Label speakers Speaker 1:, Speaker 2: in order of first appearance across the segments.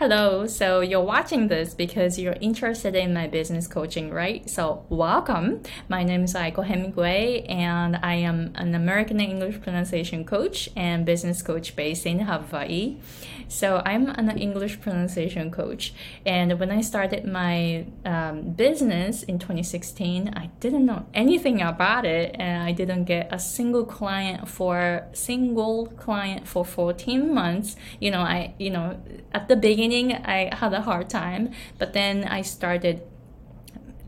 Speaker 1: Hello, so you're watching this because you're interested in my business coaching, right? So, welcome. My name is Aiko Hemingway, and I am an American English pronunciation coach and business coach based in Hawaii. So, I'm an English pronunciation coach, and when I started my um, business in 2016, I didn't know anything about it, and I didn't get a single client for single client for 14 months. You know, I you know at the beginning beginning, I had a hard time, but then I started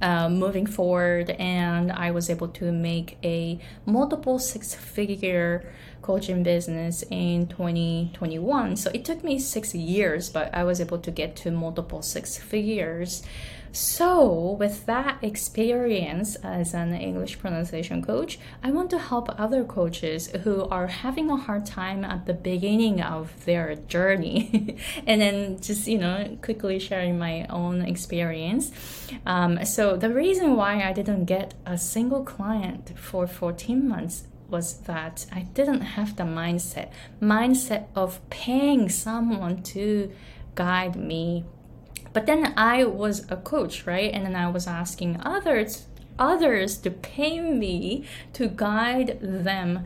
Speaker 1: uh, moving forward and I was able to make a multiple six figure coaching business in 2021. So it took me six years, but I was able to get to multiple six figures. So, with that experience as an English pronunciation coach, I want to help other coaches who are having a hard time at the beginning of their journey. and then just, you know, quickly sharing my own experience. Um, so, the reason why I didn't get a single client for 14 months was that I didn't have the mindset mindset of paying someone to guide me but then I was a coach, right? And then I was asking others others to pay me to guide them.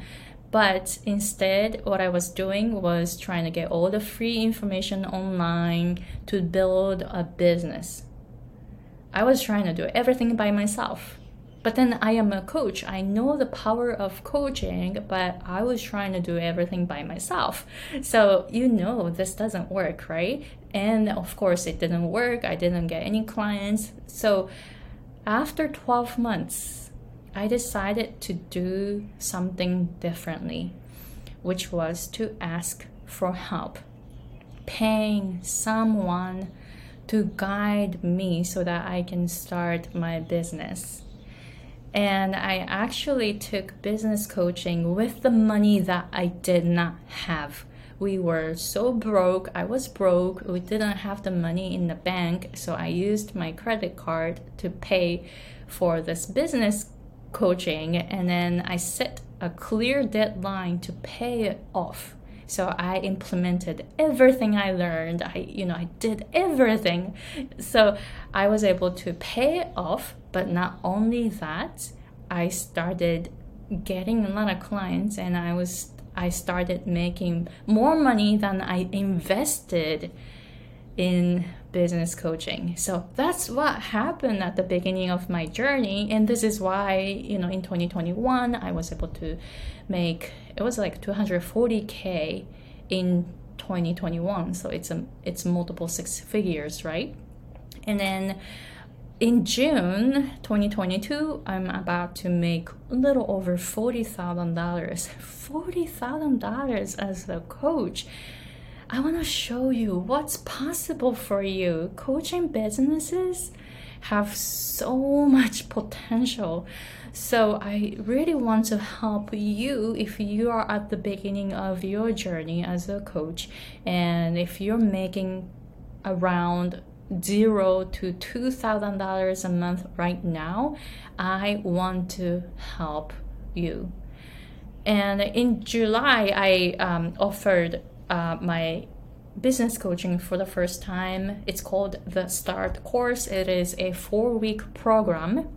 Speaker 1: But instead, what I was doing was trying to get all the free information online to build a business. I was trying to do everything by myself. But then I am a coach. I know the power of coaching, but I was trying to do everything by myself. So, you know, this doesn't work, right? And of course, it didn't work. I didn't get any clients. So, after 12 months, I decided to do something differently, which was to ask for help, paying someone to guide me so that I can start my business. And I actually took business coaching with the money that I did not have. We were so broke. I was broke. We didn't have the money in the bank. So I used my credit card to pay for this business coaching. And then I set a clear deadline to pay it off. So I implemented everything I learned. I, you know, I did everything. So I was able to pay off but not only that, I started getting a lot of clients and I was I started making more money than I invested in business coaching. So that's what happened at the beginning of my journey and this is why, you know, in 2021 I was able to make it was like 240k in 2021. So it's a it's multiple six figures, right? And then in June 2022, I'm about to make a little over $40,000. $40,000 as a coach. I want to show you what's possible for you. Coaching businesses have so much potential. So, I really want to help you if you are at the beginning of your journey as a coach and if you're making around zero to two thousand dollars a month right now, I want to help you. And in July, I um, offered uh, my business coaching for the first time. It's called the Start course. It is a four week program,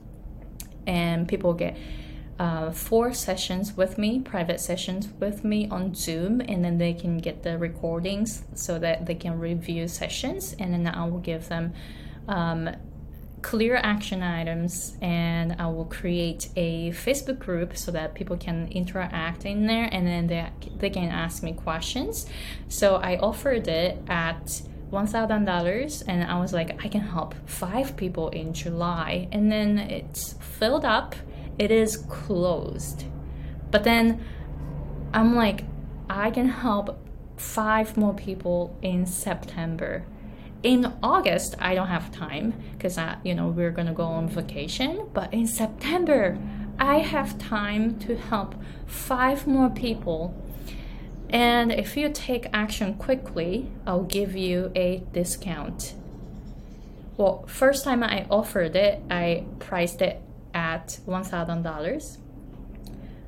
Speaker 1: and people get uh, four sessions with me, private sessions with me on Zoom, and then they can get the recordings so that they can review sessions, and then I will give them um, clear action items, and I will create a Facebook group so that people can interact in there, and then they they can ask me questions. So I offered it at $1,000 and I was like, I can help five people in July. And then it's filled up it is closed. But then I'm like, I can help five more people in September. In August, I don't have time because you know we're gonna go on vacation. But in September, I have time to help five more people. And if you take action quickly, I'll give you a discount. Well, first time I offered it, I priced it at $1,000.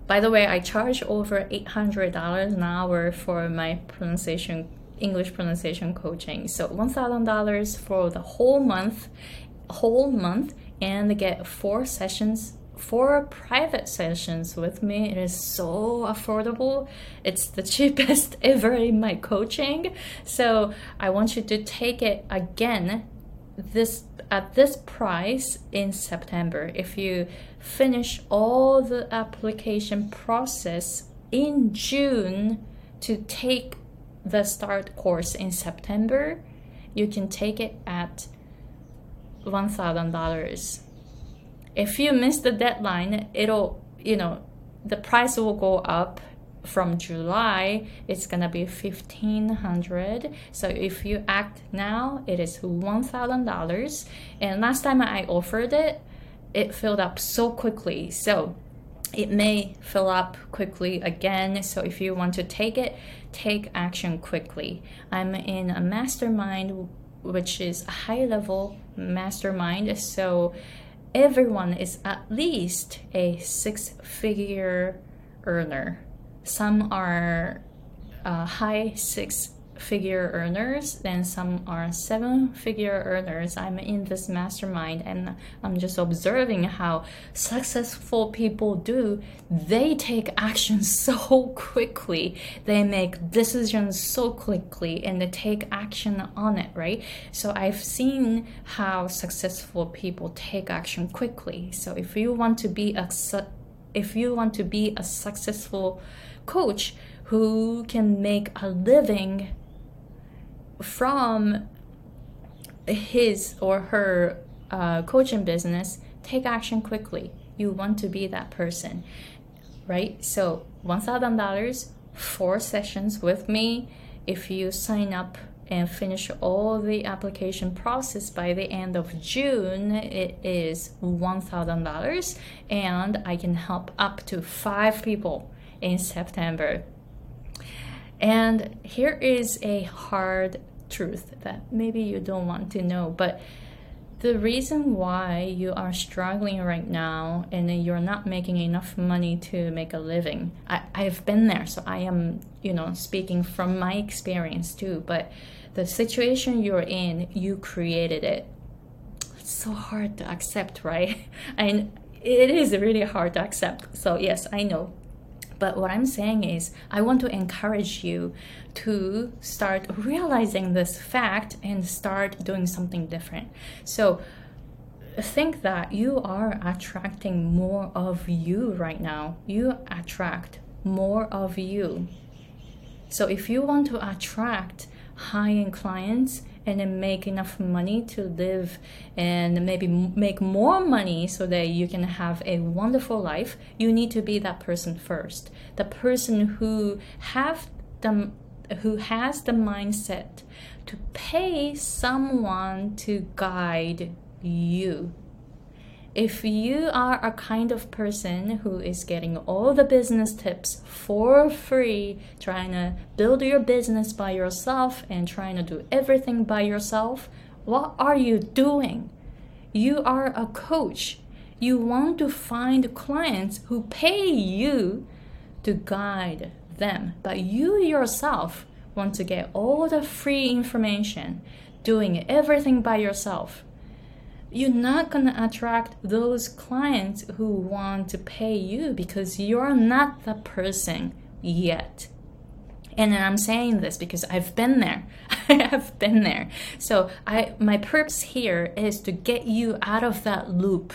Speaker 1: By the way, I charge over $800 an hour for my pronunciation English pronunciation coaching. So $1,000 for the whole month, whole month, and get four sessions four private sessions with me. It is so affordable. It's the cheapest ever in my coaching. So I want you to take it again this at this price in September. If you finish all the application process in June to take the start course in September, you can take it at $1,000. If you miss the deadline, it'll, you know, the price will go up from July, it's gonna be fifteen hundred. So if you act now, it is one thousand dollars. And last time I offered it, it filled up so quickly. So it may fill up quickly again. So if you want to take it, take action quickly. I'm in a mastermind, which is a high level mastermind. So everyone is at least a six figure earner some are uh, high six figure earners, then some are seven figure earners. I'm in this mastermind and I'm just observing how successful people do. They take action so quickly, they make decisions so quickly, and they take action on it, right? So I've seen how successful people take action quickly. So if you want to be a if you want to be a successful coach who can make a living from his or her uh, coaching business, take action quickly. You want to be that person, right? So, $1,000, four sessions with me. If you sign up and finish all the application process by the end of June, it is $1,000 and I can help up to five people in September. And here is a hard truth that maybe you don't want to know, but the reason why you are struggling right now and you're not making enough money to make a living I, i've been there so i am you know speaking from my experience too but the situation you're in you created it. It's so hard to accept right? And it is really hard to accept. So yes i know but what I'm saying is, I want to encourage you to start realizing this fact and start doing something different. So, think that you are attracting more of you right now. You attract more of you. So, if you want to attract high end clients, and then make enough money to live and maybe make more money so that you can have a wonderful life you need to be that person first. The person who have the who has the mindset to pay someone to guide you if you are a kind of person who is getting all the business tips for free, trying to build your business by yourself and trying to do everything by yourself, what are you doing? You are a coach. You want to find clients who pay you to guide them, but you yourself want to get all the free information, doing everything by yourself you're not going to attract those clients who want to pay you because you're not the person yet. And I'm saying this because I've been there. I have been there. So I my purpose here is to get you out of that loop.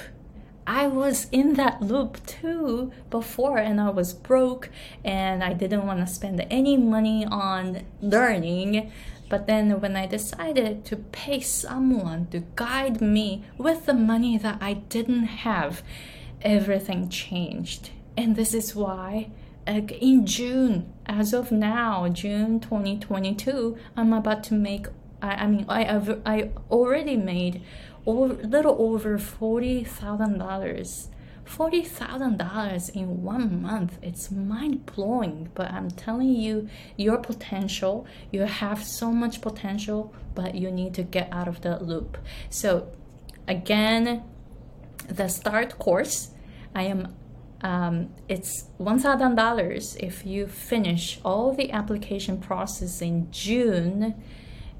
Speaker 1: I was in that loop too before and I was broke and I didn't want to spend any money on learning but then when I decided to pay someone to guide me with the money that I didn't have, everything changed. And this is why like in June, as of now, June 2022, I'm about to make I, I mean I have I already made a little over forty thousand dollars $40,000 in one month. It's mind blowing, but I'm telling you, your potential, you have so much potential, but you need to get out of the loop. So, again, the start course, I am um, it's $1,000 if you finish all the application process in June,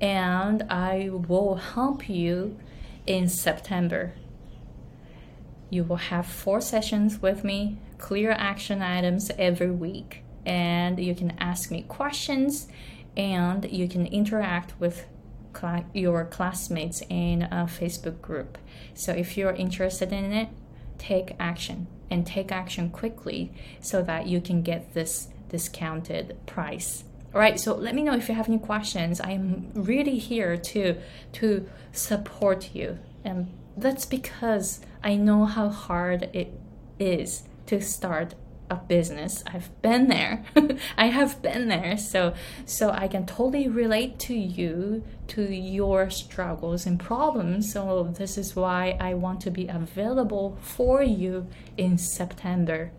Speaker 1: and I will help you in September. You will have four sessions with me, clear action items every week, and you can ask me questions and you can interact with cl- your classmates in a Facebook group. So if you're interested in it, take action and take action quickly so that you can get this discounted price. All right, so let me know if you have any questions. I'm really here to to support you. And that's because I know how hard it is to start a business. I've been there. I have been there. So so I can totally relate to you, to your struggles and problems. So this is why I want to be available for you in September.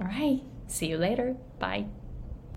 Speaker 1: All right. See you later. Bye.